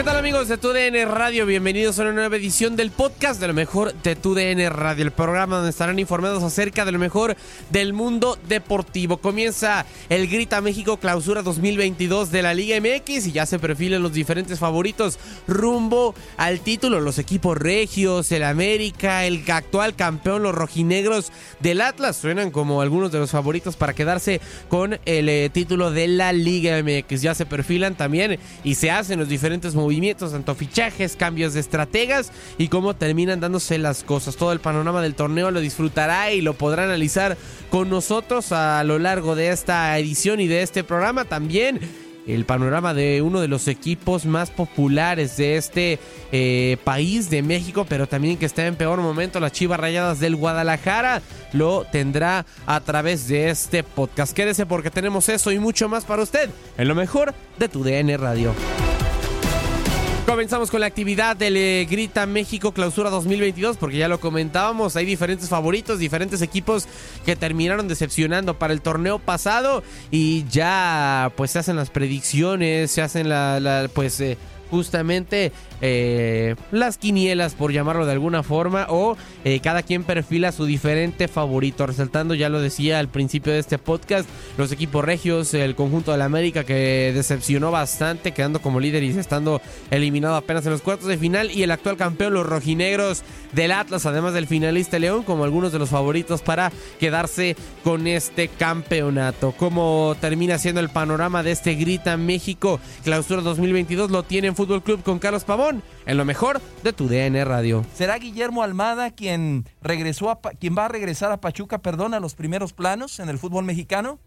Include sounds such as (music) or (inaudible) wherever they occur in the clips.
¿Qué tal amigos de TUDN Radio? Bienvenidos a una nueva edición del podcast de lo mejor de TUDN Radio, el programa donde estarán informados acerca de lo mejor del mundo deportivo. Comienza el Grita México Clausura 2022 de la Liga MX y ya se perfilan los diferentes favoritos rumbo al título. Los equipos regios, el América, el actual campeón, los rojinegros del Atlas suenan como algunos de los favoritos para quedarse con el eh, título de la Liga MX. Ya se perfilan también y se hacen los diferentes movimientos, tanto fichajes, cambios de estrategas y cómo terminan dándose las cosas. Todo el panorama del torneo lo disfrutará y lo podrá analizar con nosotros a lo largo de esta edición y de este programa. También el panorama de uno de los equipos más populares de este eh, país de México, pero también que está en peor momento, las Chivas Rayadas del Guadalajara, lo tendrá a través de este podcast. Quédese porque tenemos eso y mucho más para usted en lo mejor de tu DN Radio. Comenzamos con la actividad del eh, Grita México Clausura 2022 porque ya lo comentábamos, hay diferentes favoritos, diferentes equipos que terminaron decepcionando para el torneo pasado y ya pues se hacen las predicciones, se hacen la, pues eh, justamente eh, las quinielas, por llamarlo de alguna forma, o eh, cada quien perfila su diferente favorito, resaltando, ya lo decía al principio de este podcast, los equipos regios, el conjunto de la América que decepcionó bastante, quedando como líder y estando eliminado apenas en los cuartos de final, y el actual campeón, los rojinegros del Atlas, además del finalista León, como algunos de los favoritos para quedarse con este campeonato. ¿Cómo termina siendo el panorama de este Grita México Clausura 2022? Lo tiene en Fútbol Club con Carlos Pavón en lo mejor de tu DN Radio. ¿Será Guillermo Almada quien regresó a quien va a regresar a Pachuca, perdón, a los primeros planos en el fútbol mexicano?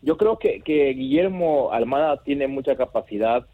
Yo creo que, que Guillermo Almada tiene mucha capacidad.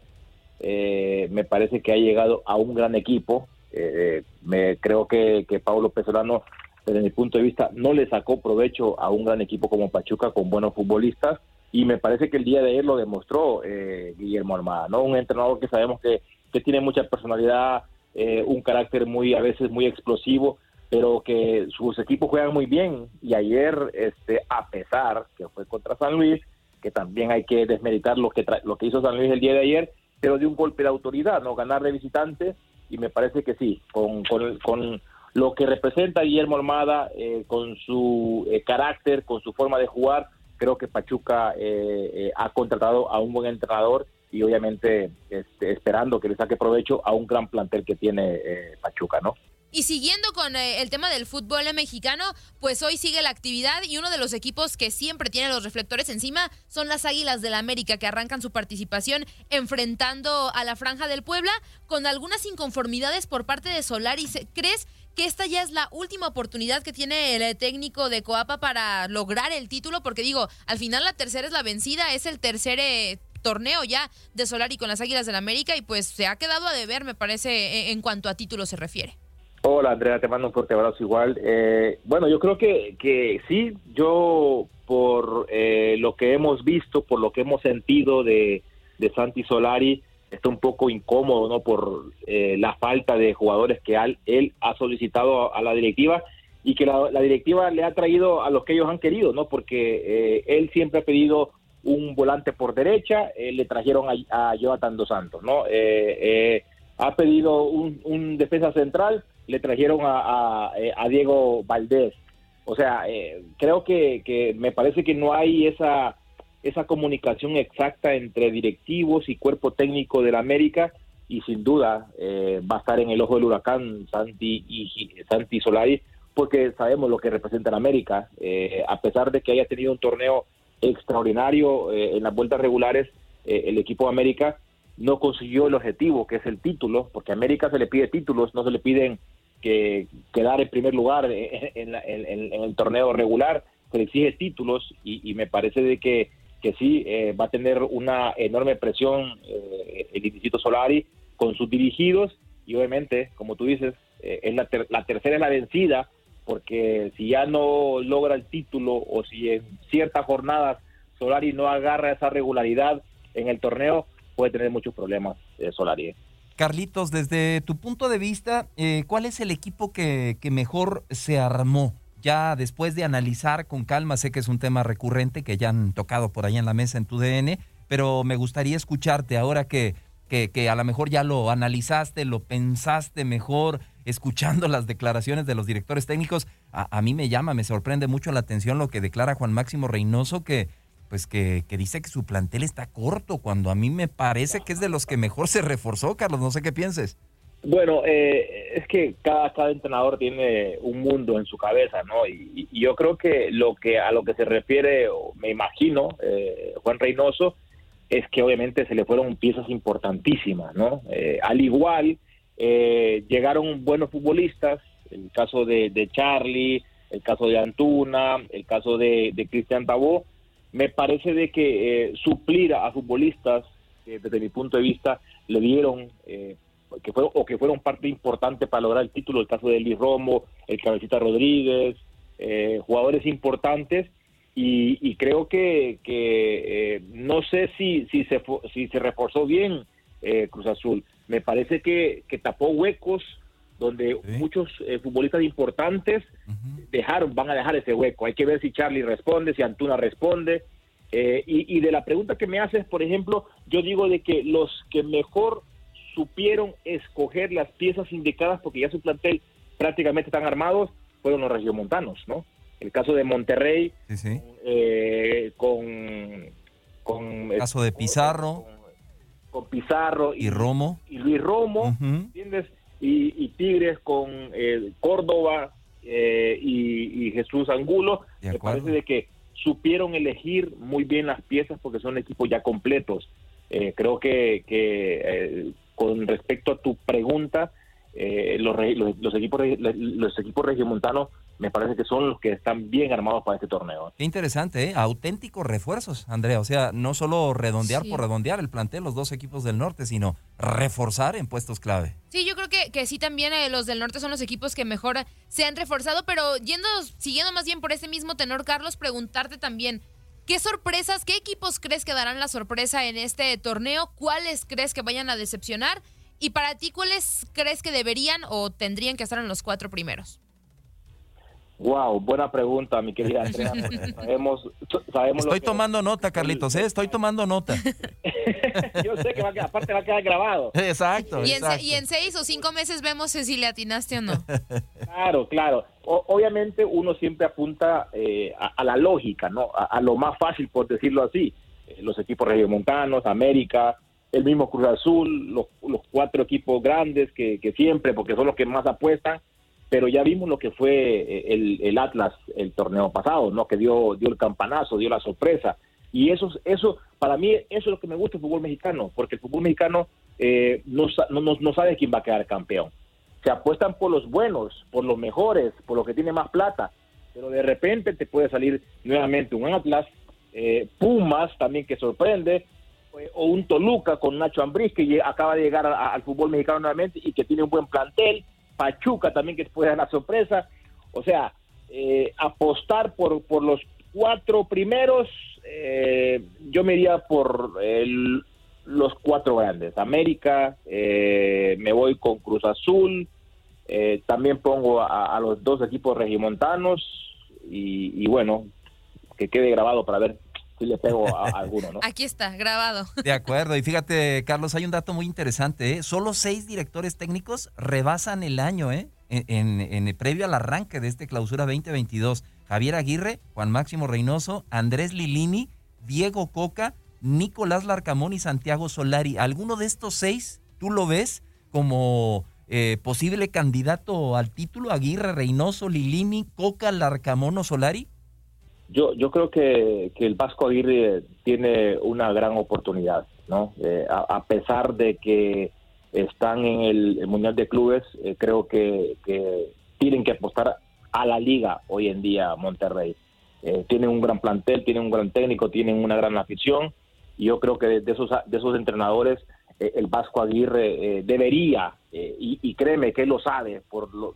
eh, me parece que ha llegado a un gran equipo. eh, me creo que, que Paulo Pesolano, desde mi punto de vista, no le sacó provecho a un gran equipo como Pachuca con buenos futbolistas. Y me parece que el día de ayer lo demostró eh, Guillermo Almada, ¿no? Un entrenador que sabemos que, que tiene mucha personalidad, eh, un carácter muy, a veces muy explosivo, pero que sus equipos juegan muy bien. Y ayer, este, a pesar que fue contra San Luis, que también hay que desmeritar lo que, tra- lo que hizo San Luis el día de ayer, pero de un golpe de autoridad, ¿no? Ganar de visitante, y me parece que sí, con, con, con lo que representa Guillermo Almada, eh, con su eh, carácter, con su forma de jugar, creo que Pachuca eh, eh, ha contratado a un buen entrenador y obviamente este, esperando que le saque provecho a un gran plantel que tiene eh, Pachuca, ¿no? Y siguiendo con el tema del fútbol mexicano, pues hoy sigue la actividad y uno de los equipos que siempre tiene los reflectores encima son las Águilas del la América que arrancan su participación enfrentando a la Franja del Puebla con algunas inconformidades por parte de Solari. ¿Crees que esta ya es la última oportunidad que tiene el técnico de Coapa para lograr el título? Porque digo, al final la tercera es la vencida, es el tercer eh, torneo ya de Solari con las Águilas del la América y pues se ha quedado a deber, me parece, en cuanto a título se refiere. Hola Andrea, te mando un fuerte abrazo igual. Eh, bueno, yo creo que, que sí, yo por eh, lo que hemos visto, por lo que hemos sentido de, de Santi Solari, está un poco incómodo, ¿no? Por eh, la falta de jugadores que él ha solicitado a, la directiva y que la, directiva le ha traído a los que ellos han querido, ¿no? Porque él siempre ha pedido un volante por derecha, le trajeron a, a, Jonathan Dos Santos, ¿no? ha pedido un, defensa central, le trajeron a, eh, Diego Valdés. O sea, eh, creo que, me parece que no hay esa, esa comunicación exacta entre directivos y cuerpo técnico de la América y sin duda eh, va a estar en el ojo del huracán Santi y Santi Solari porque sabemos lo que representa la América. a pesar de que haya tenido un torneo extraordinario en las vueltas regulares, el equipo de América no consiguió el objetivo, que es el título, porque a América se le pide títulos, no se le piden que quedar en primer lugar en, el torneo regular, se le exige títulos y, me parece de que, que sí eh, va a tener una enorme presión eh, el Instituto Solari con sus dirigidos y obviamente, como tú dices, eh, es la, la tercera es la vencida, porque si ya no logra el título o si en ciertas jornadas Solari no agarra esa regularidad en el torneo, puede tener muchos problemas Solari. Carlitos, desde tu punto de vista, eh, ¿cuál es el equipo que, mejor se armó? Ya después de analizar con calma, sé que es un tema recurrente que ya han tocado por ahí en la mesa en tu DN, pero me gustaría escucharte ahora que, que, a lo mejor ya lo analizaste, lo pensaste mejor, escuchando las declaraciones de los directores técnicos. A, mí me llama, me sorprende mucho la atención lo que declara Juan Máximo Reynoso, que pues que, dice que su plantel está corto, cuando a mí me parece que es de los que mejor se reforzó, Carlos, no sé qué pienses. Bueno, eh, es que cada, cada entrenador tiene un mundo en su cabeza, ¿no? Y, yo creo que lo que a lo que se refiere, me imagino, eh, Juan Reynoso, es que obviamente se le fueron piezas importantísimas, ¿no? Eh, al igual, llegaron buenos futbolistas, el caso de, Charlie, el caso de Antuna, el caso de, de Cristian Tabó, me parece de que eh, suplir a futbolistas desde mi punto de vista le dieron eh, que fue, o que fueron parte importante para lograr el título, el caso de Eli Romo, el Cabecita Rodríguez, eh, jugadores importantes y, creo que, que no sé si, si, se, si se reforzó bien Cruz Azul. Me parece que, que tapó huecos donde muchos eh, futbolistas importantes dejaron, van a dejar ese hueco. Hay que ver si Charlie responde, si Antuna responde. Eh, y, de la pregunta que me haces, por ejemplo, yo digo de que los que mejor supieron escoger las piezas indicadas, porque ya su plantel prácticamente están armados, fueron los regiomontanos, ¿no? El caso de Monterrey, eh, con, con... El caso de Pizarro. Con, Pizarro. Y, Romo. Y Luis Romo, ¿entiendes? y, Tigres con eh, Córdoba eh, y, Jesús Angulo. Me parece de que supieron elegir muy bien las piezas porque son equipos ya completos. Eh, creo que, que con respecto a tu pregunta, los, los, equipos los equipos regiomontanos me parece que son los que están bien armados para este torneo. Qué interesante, ¿eh? auténticos refuerzos, Andrea. O sea, no solo redondear por redondear el plantel, los dos equipos del norte, sino reforzar en puestos clave. Sí, yo creo que, que sí también eh, los del norte son los equipos que mejor se han reforzado, pero yendo, siguiendo más bien por ese mismo tenor, Carlos, preguntarte también, ¿qué sorpresas, qué equipos crees que darán la sorpresa en este torneo? ¿Cuáles crees que vayan a decepcionar? Y para ti, ¿cuáles crees que deberían o tendrían que estar en los cuatro primeros? Wow, buena pregunta, mi querida (laughs) Andrea. sabemos, sabemos Estoy tomando nota, Carlitos, ¿eh? Estoy tomando nota. (laughs) Yo sé que va a aparte va a quedar grabado. (laughs) Exacto. Y en, y en, seis o cinco meses vemos si le atinaste o no. Claro, claro. obviamente uno siempre apunta eh, a, la lógica, ¿no? A, lo más fácil, por decirlo así. Eh, los equipos regiomontanos, América, el mismo Cruz Azul, los, los cuatro equipos grandes que, que siempre, porque son los que más apuestan pero ya vimos lo que fue eh, el, Atlas el torneo pasado, ¿no? Que dio, dio el campanazo, dio la sorpresa. Y eso, eso, para mí, eso es lo que me gusta el fútbol mexicano, porque el fútbol mexicano eh, no, no, no, sabe quién va a quedar campeón. Se apuestan por los buenos, por los mejores, por los que tienen más plata, pero de repente te puede salir nuevamente un Atlas, eh, Pumas también que sorprende, o un Toluca con Nacho Ambriz que acaba de llegar al fútbol mexicano nuevamente y que tiene un buen plantel Pachuca también que puede dar la sorpresa. O sea, eh, apostar por, por los cuatro primeros, eh, yo me iría por los cuatro grandes. América, eh, me voy con Cruz Azul, también pongo a, los dos equipos regimontanos y bueno, que quede grabado para ver le pego a, alguno, ¿no? Aquí está, grabado. De acuerdo. Y fíjate, Carlos, hay un dato muy interesante. ¿eh? Solo seis directores técnicos rebasan el año, ¿eh? En, en, previo al arranque de este clausura 2022. Javier Aguirre, Juan Máximo Reynoso, Andrés Lilini, Diego Coca, Nicolás Larcamón y Santiago Solari. ¿Alguno de estos seis tú lo ves como eh, posible candidato al título? Aguirre, Reynoso, Lilini, Coca, Larcamón o Solari? Yo, yo creo que, el Vasco Aguirre tiene una gran oportunidad, ¿no? Eh, a, pesar de que están en el, Mundial de Clubes, eh, creo que, tienen que apostar a la liga hoy en día Monterrey. Eh, tienen un gran plantel, tienen un gran técnico, tienen una gran afición y yo creo que de, esos, de esos entrenadores el Vasco Aguirre debería, y, créeme que él lo sabe por lo,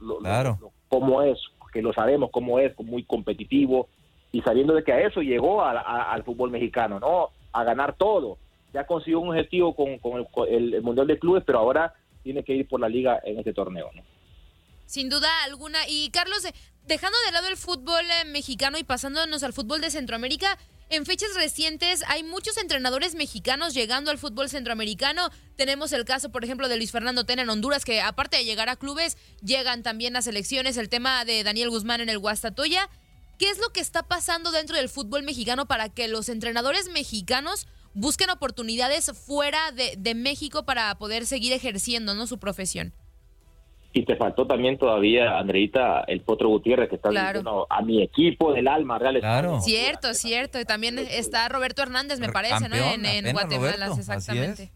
cómo es, que lo sabemos cómo es, muy competitivo, y sabiendo de que a eso llegó al fútbol mexicano, ¿no? A ganar todo. Ya consiguió un objetivo con, el, Mundial de Clubes, pero ahora tiene que ir por la liga en este torneo, ¿no? Sin duda alguna. Y Carlos, eh, dejando de lado el fútbol eh, mexicano y pasándonos al fútbol de Centroamérica, en fechas recientes hay muchos entrenadores mexicanos llegando al fútbol centroamericano. Tenemos el caso, por ejemplo, de Luis Fernando Tena en Honduras, que aparte de llegar a clubes, llegan también a selecciones. El tema de Daniel Guzmán en el Guastatoya. ¿Qué es lo que está pasando dentro del fútbol mexicano para que los entrenadores mexicanos busquen oportunidades fuera de, México para poder seguir ejerciendo ¿no? su profesión? Y te faltó también todavía, Andreita, el Potro Gutiérrez, que está diciendo a mi equipo del alma, Real Claro. Cierto, cierto. Y también está Roberto Hernández, me parece, ¿no? En, Guatemala, exactamente.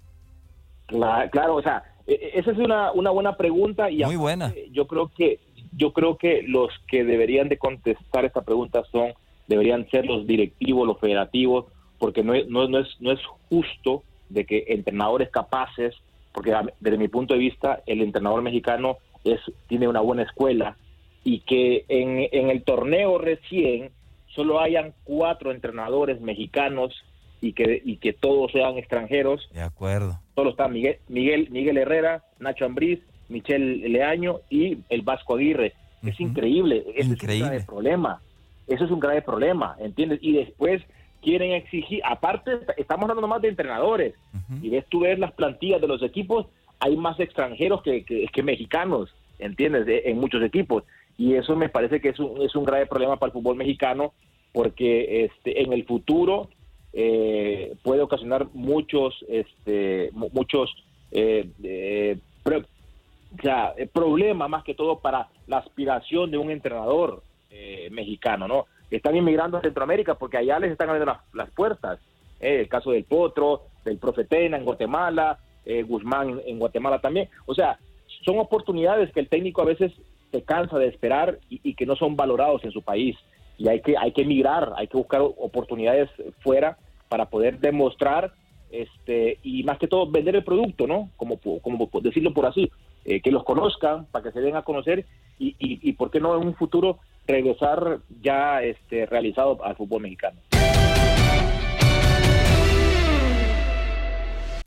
Claro, o sea, e, e, esa es una, una buena pregunta. y Muy buena. Yo creo que yo creo que los que deberían de contestar esta pregunta son, deberían ser los directivos, los federativos, porque no es, no, es, no es justo de que entrenadores capaces, porque desde mi punto de vista el entrenador mexicano es tiene una buena escuela y que en, en el torneo recién solo hayan cuatro entrenadores mexicanos y que, y que todos sean extranjeros. De acuerdo. Solo está Miguel, Miguel, Miguel Herrera, Nacho Ambriz, Michel Leaño y el Vasco Aguirre. Es increíble, ese es un grave problema. Eso es un grave problema, ¿entiendes? Y después quieren exigir, aparte estamos hablando más de entrenadores, y ves tú ves las plantillas de los equipos, hay más extranjeros que, que, mexicanos, ¿entiendes? en muchos equipos. Y eso me parece que es un, es un grave problema para el fútbol mexicano, porque este, en el futuro eh, puede ocasionar muchos, este, muchos eh, eh o sea, el problema más que todo para la aspiración de un entrenador eh, mexicano, ¿no? Están inmigrando a Centroamérica porque allá les están abriendo las, puertas. Eh, el caso del Potro, del Profetena en Guatemala, eh, Guzmán en Guatemala también. O sea, son oportunidades que el técnico a veces se cansa de esperar y, que no son valorados en su país. Y hay que, hay que emigrar, hay que buscar oportunidades fuera para poder demostrar este y más que todo vender el producto, ¿no? Como, como decirlo por así, eh, que los conozcan, para que se den a conocer y, y, por qué no en un futuro regresar ya este, realizado al fútbol mexicano.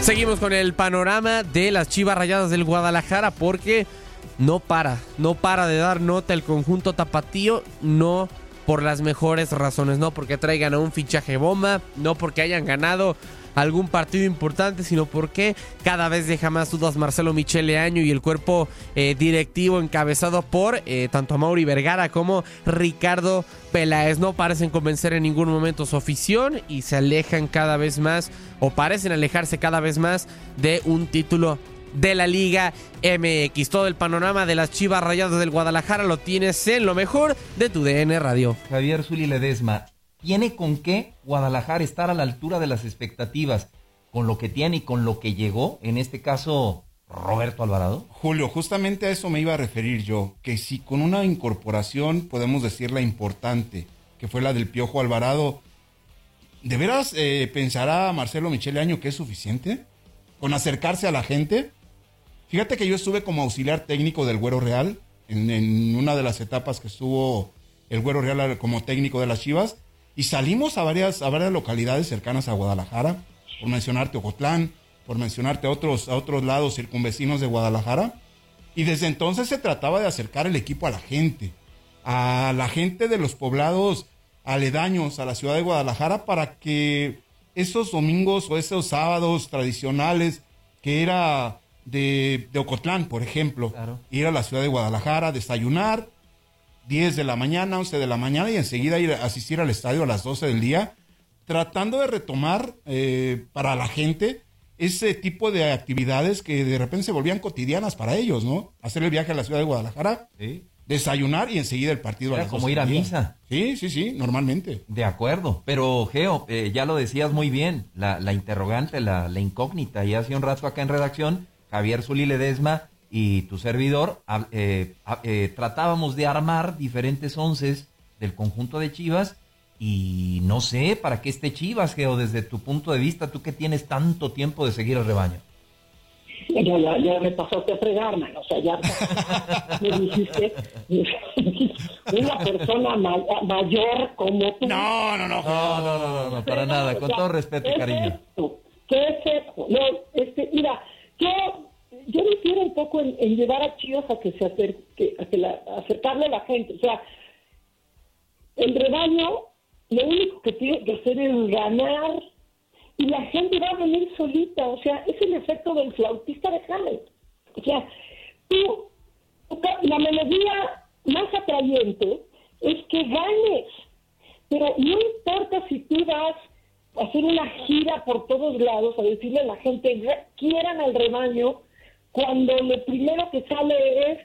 Seguimos con el panorama de las Chivas Rayadas del Guadalajara porque no para, no para de dar nota el conjunto tapatío, no por las mejores razones, no porque traigan a un fichaje bomba, no porque hayan ganado algún partido importante, sino porque cada vez deja más dudas Marcelo Michele Año y el cuerpo eh, directivo encabezado por eh, tanto a Mauri Vergara como Ricardo Peláez. No parecen convencer en ningún momento su afición y se alejan cada vez más o parecen alejarse cada vez más de un título de la Liga MX. Todo el panorama de las Chivas Rayadas del Guadalajara lo tienes en lo mejor de tu DN Radio. Javier Zuli Ledesma, ¿tiene con qué Guadalajara estar a la altura de las expectativas con lo que tiene y con lo que llegó? En este caso, Roberto Alvarado. Julio, justamente a eso me iba a referir yo, que si con una incorporación, podemos decir la importante, que fue la del Piojo Alvarado, ¿de veras eh, pensará Marcelo Michele Año que es suficiente? ¿Con acercarse a la gente? Fíjate que yo estuve como auxiliar técnico del Güero Real, en, en, una de las etapas que estuvo el Güero Real como técnico de las Chivas, y salimos a varias, a varias localidades cercanas a Guadalajara, por mencionarte Ocotlán, por mencionarte a otros, a otros lados circunvecinos de Guadalajara, y desde entonces se trataba de acercar el equipo a la gente, a la gente de los poblados aledaños a la ciudad de Guadalajara para que esos domingos o esos sábados tradicionales que era de, de Ocotlán, por ejemplo, Claro. ir a la ciudad de Guadalajara, desayunar, 10 de la mañana, 11 de la mañana y enseguida ir a asistir al estadio a las 12 del día, tratando de retomar eh, para la gente ese tipo de actividades que de repente se volvían cotidianas para ellos, ¿no? Hacer el viaje a la ciudad de Guadalajara, desayunar y enseguida el partido a las como 12 ir a día. misa. Sí, sí, sí, normalmente. De acuerdo, pero Geo, eh, ya lo decías muy bien, la, la interrogante, la, la incógnita, y hace un rato acá en redacción, Javier Zuli Ledesma y tu servidor, eh, eh, tratábamos de armar diferentes onces del conjunto de Chivas, y no sé para qué esté Chivas, Geo, desde tu punto de vista, tú que tienes tanto tiempo de seguir el rebaño. Ya, ya, ya me pasaste a fregar, man. O sea, ya me (laughs) dijiste (laughs) una persona ma- mayor como tú. No, no, no. No, no, no, no, no, para nada, con todo respeto y ¿Qué cariño. Es esto? ¿Qué es esto? No, este, mira, yo, yo difiero un poco en, llevar a Chivas a que se acerque, a que la, acercarle a la gente. O sea, el rebaño lo único que tiene que hacer es ganar y la gente va a venir solita. O sea, es el efecto del flautista de Hamlet. O sea, tú, la melodía más atrayente es que ganes. Pero no importa si tú vas a hacer una gira por todos lados a decirle a la gente, "Re- quieran al rebaño, cuando lo primero que sale es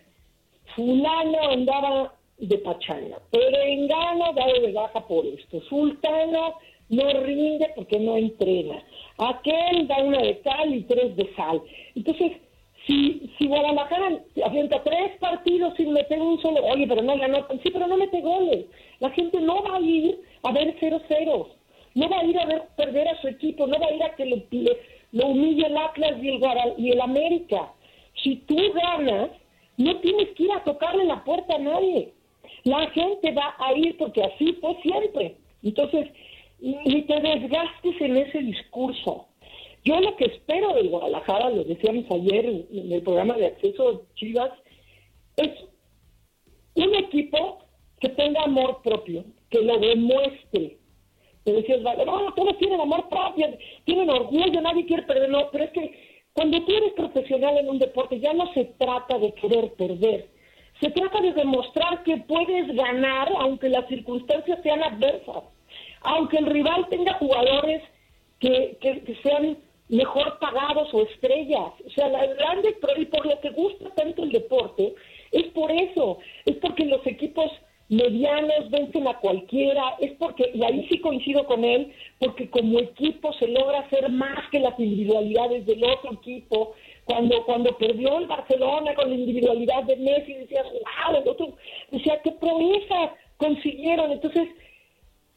fulano andaba de pachanga, perengano dado de baja por esto, sultano no rinde porque no entrena, aquel da una de cal y tres de sal. Entonces, si, si Guadalajara avienta tres partidos sin meter un solo, oye, pero no ganó, sí, pero no mete goles. La gente no va a ir a ver cero ceros, no va a ir a ver perder a su equipo, no va a ir a que lo humille el Atlas y el, y el América. Si tú ganas, no tienes que ir a tocarle la puerta a nadie. La gente va a ir porque así fue siempre. Entonces, ni te desgastes en ese discurso. Yo lo que espero del Guadalajara, lo decíamos ayer en, el programa de acceso Chivas, es un equipo que tenga amor propio, que lo demuestre. Te decías, todos tienen amor propio, tienen orgullo, nadie quiere perder, no, pero es que cuando tú eres profesional en un deporte ya no se trata de querer perder, se trata de demostrar que puedes ganar aunque las circunstancias sean adversas, aunque el rival tenga jugadores que, que, que sean mejor pagados o estrellas. O sea, la grande, y por lo que gusta tanto el deporte, es por eso, es porque los equipos medianos vencen a cualquiera, es porque, y ahí sí coincido con él, porque como equipo se logra hacer más que las individualidades del otro equipo. Cuando, cuando perdió el Barcelona con la individualidad de Messi, decías, wow, el otro, decía, qué proeza consiguieron. Entonces,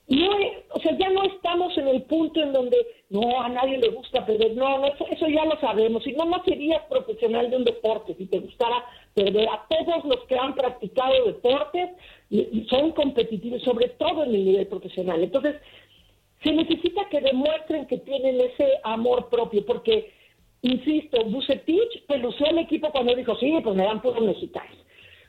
no, o sea, ya no estamos en el punto en donde no a nadie le gusta perder, no, no eso, eso ya lo sabemos. Si no, no serías profesional de un deporte si te gustara perder. A todos los que han practicado deportes y- son competitivos, sobre todo en el nivel profesional. Entonces, se necesita que demuestren que tienen ese amor propio, porque, insisto, Bucetich pelució al equipo cuando dijo, sí, pues me dan puros mexicanos.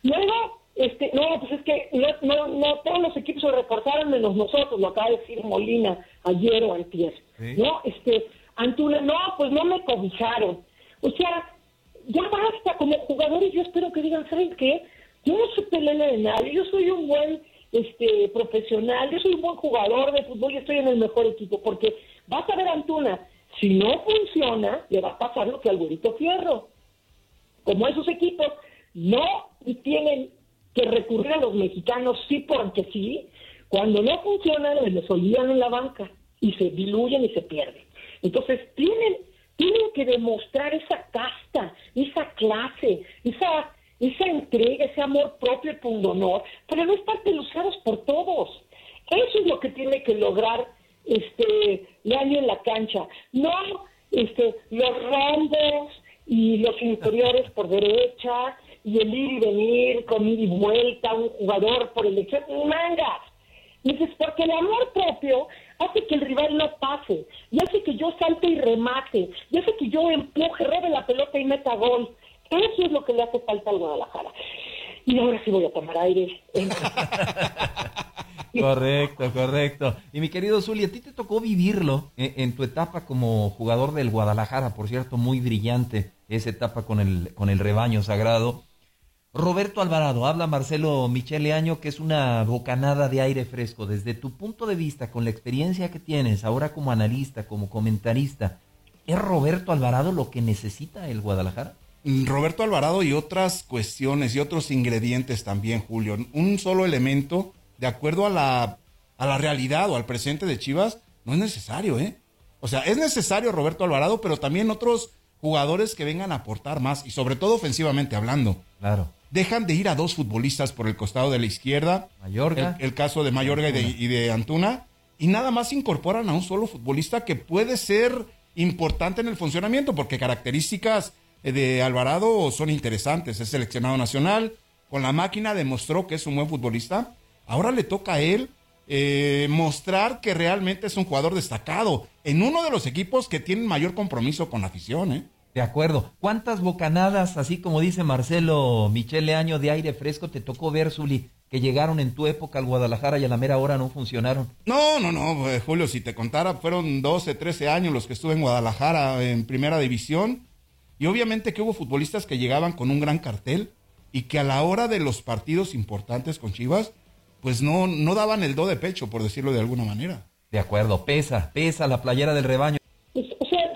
Luego, este, no, pues es que no, no, no, todos los equipos se reforzaron menos nosotros, lo acaba de decir Molina ayer o antier. No, este, Antuna, no, pues no me cobijaron. O sea, ya basta, como jugadores yo espero que digan, ¿saben qué? Yo no soy pelele de nadie, yo soy un buen este profesional, yo soy un buen jugador de fútbol y estoy en el mejor equipo, porque vas a ver Antuna, si no funciona, le va a pasar lo que al Fierro. Como esos equipos no tienen que recurrir a los mexicanos sí porque sí, cuando no funcionan les olvidan en la banca y se diluyen y se pierden. Entonces tienen tienen que demostrar esa casta, esa clase, esa esa entrega, ese amor propio y pundonor, para no estar peluzados por todos. Eso es lo que tiene que lograr este Leaño en la cancha. No este los rombos y los inferiores por derecha y el ir y venir con ir y vuelta, un jugador por elección, mangas. Dices, porque el amor propio hace que el rival no pase, y hace que yo salte y remate, y hace que yo empuje, robe la pelota y meta gol. Eso es lo que le hace falta al Guadalajara. Y ahora sí voy a tomar aire. (laughs) Correcto, correcto. Y mi querido Zuli, a ti te tocó vivirlo en, en tu etapa como jugador del Guadalajara, por cierto, muy brillante esa etapa con el, con el rebaño sagrado. Roberto Alvarado, habla Marcelo Michele Año, que es una bocanada de aire fresco. Desde tu punto de vista, con la experiencia que tienes ahora como analista, como comentarista, ¿es Roberto Alvarado lo que necesita el Guadalajara? Mm, Roberto Alvarado y otras cuestiones y otros ingredientes también, Julio. Un solo elemento, de acuerdo a la, a la realidad o al presente de Chivas, no es necesario, ¿eh? O sea, es necesario Roberto Alvarado, pero también otros jugadores que vengan a aportar más y sobre todo ofensivamente hablando. Claro. Dejan de ir a dos futbolistas por el costado de la izquierda. Mayorga. El, el caso de Mayorga y de, y de Antuna. Y nada más incorporan a un solo futbolista que puede ser importante en el funcionamiento porque características eh, de Alvarado son interesantes. Es seleccionado nacional. Con la máquina demostró que es un buen futbolista. Ahora le toca a él eh, mostrar que realmente es un jugador destacado en uno de los equipos que tienen mayor compromiso con la afición. ¿eh? De acuerdo. ¿Cuántas bocanadas, así como dice Marcelo Michele Año, de aire fresco te tocó ver, Zuli, que llegaron en tu época al Guadalajara y a la mera hora no funcionaron? No, no, no, eh, Julio, si te contara, fueron 12, 13 años los que estuve en Guadalajara en primera división. Y obviamente que hubo futbolistas que llegaban con un gran cartel y que a la hora de los partidos importantes con Chivas, pues no, no daban el do de pecho, por decirlo de alguna manera. De acuerdo, pesa, pesa la playera del rebaño. Pues, o sea, ya,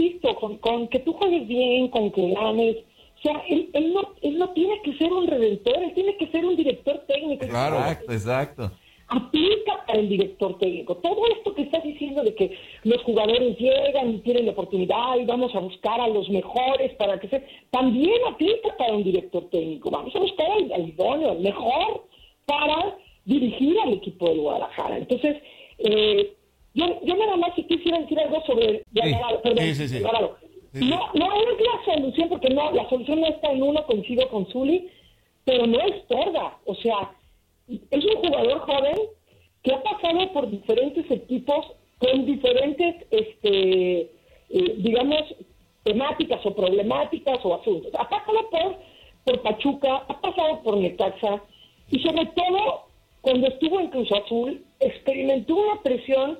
insisto, con, con que tú juegues bien, con que ganes. O sea, él, él, no, él no tiene que ser un redentor, él tiene que ser un director técnico. Exacto, exacto. Aplica para el director técnico. Todo esto que estás diciendo de que los jugadores llegan y tienen la oportunidad y vamos a buscar a los mejores para que se... También aplica para un director técnico. Vamos a buscar al, al idóneo, al mejor para dirigir al equipo de Guadalajara. Entonces, eh, yo, yo nada más si quisiera decir algo sobre de Sí. Alvarado, perdón, Sí, sí, sí. Alvarado. Sí, sí. No, no es la solución, porque no, la solución no está en uno, coincido con Zuli, pero no es torda. O sea, es un jugador joven que ha pasado por diferentes equipos con diferentes, este, eh, digamos, temáticas o problemáticas o asuntos. Ha pasado por, por Pachuca, ha pasado por Necaxa y sobre todo cuando estuvo en Cruz Azul experimentó una presión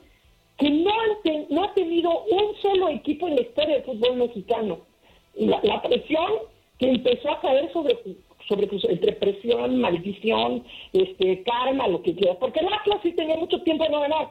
que no, ha tenido un solo equipo en la historia del fútbol mexicano. La, la presión que empezó a caer sobre, sobre entre presión, maldición, este, karma, lo que quieras, porque el Atlas sí tenía mucho tiempo de no ganar,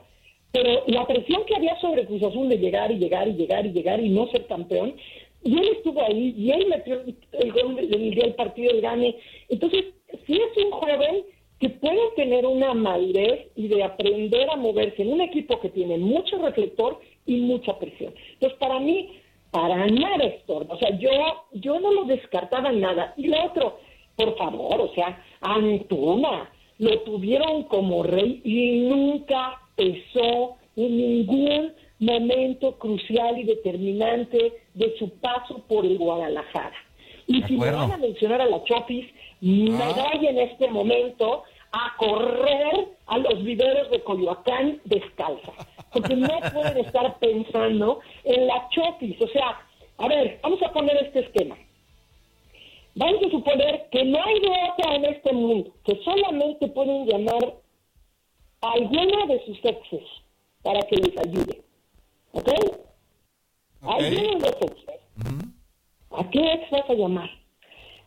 pero la presión que había sobre Cruz Azul de llegar y llegar y llegar y llegar y no ser campeón, y él estuvo ahí, y él metió el gol del del partido de gane. Entonces, sí es un joven que pueden tener una madurez y de aprender a moverse en un equipo que tiene mucho reflector y mucha presión. Entonces, para mí, para nada estorba. O sea, yo, yo no lo descartaba nada. Y lo otro, por favor, o sea, Antuna, lo tuvieron como rey y nunca pesó en ningún momento crucial y determinante de su paso por el Guadalajara. Y si me van a mencionar a la Chofis, me Ah. voy en este momento a correr a los viveros de Coyoacán descalza. Porque no (laughs) pueden estar pensando en la Chofis. O sea, a ver, vamos a poner este esquema. Vamos a suponer que no hay de otra en este mundo, que solamente pueden llamar a alguno de sus exes para que les ayude. ¿Ok? Alguno de los exes. ¿A qué ex vas a llamar?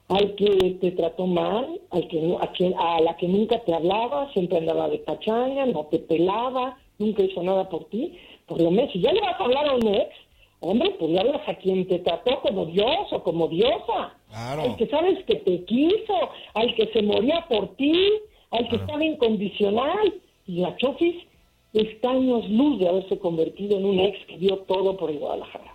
¿Al que te trató mal? ¿Al que, no- a, quien, ¿A la que nunca te hablaba? Siempre andaba de pachanga, no te pelaba, nunca hizo nada por ti. Por lo menos, si ya le vas a hablar a un ex, hombre, pues le hablas a quien te trató como Dios o como diosa. Al que sabes que te quiso, al que se moría por ti, al que estaba incondicional. Y la Chofis está años luz de haberse convertido en un ex que dio todo por el Guadalajara.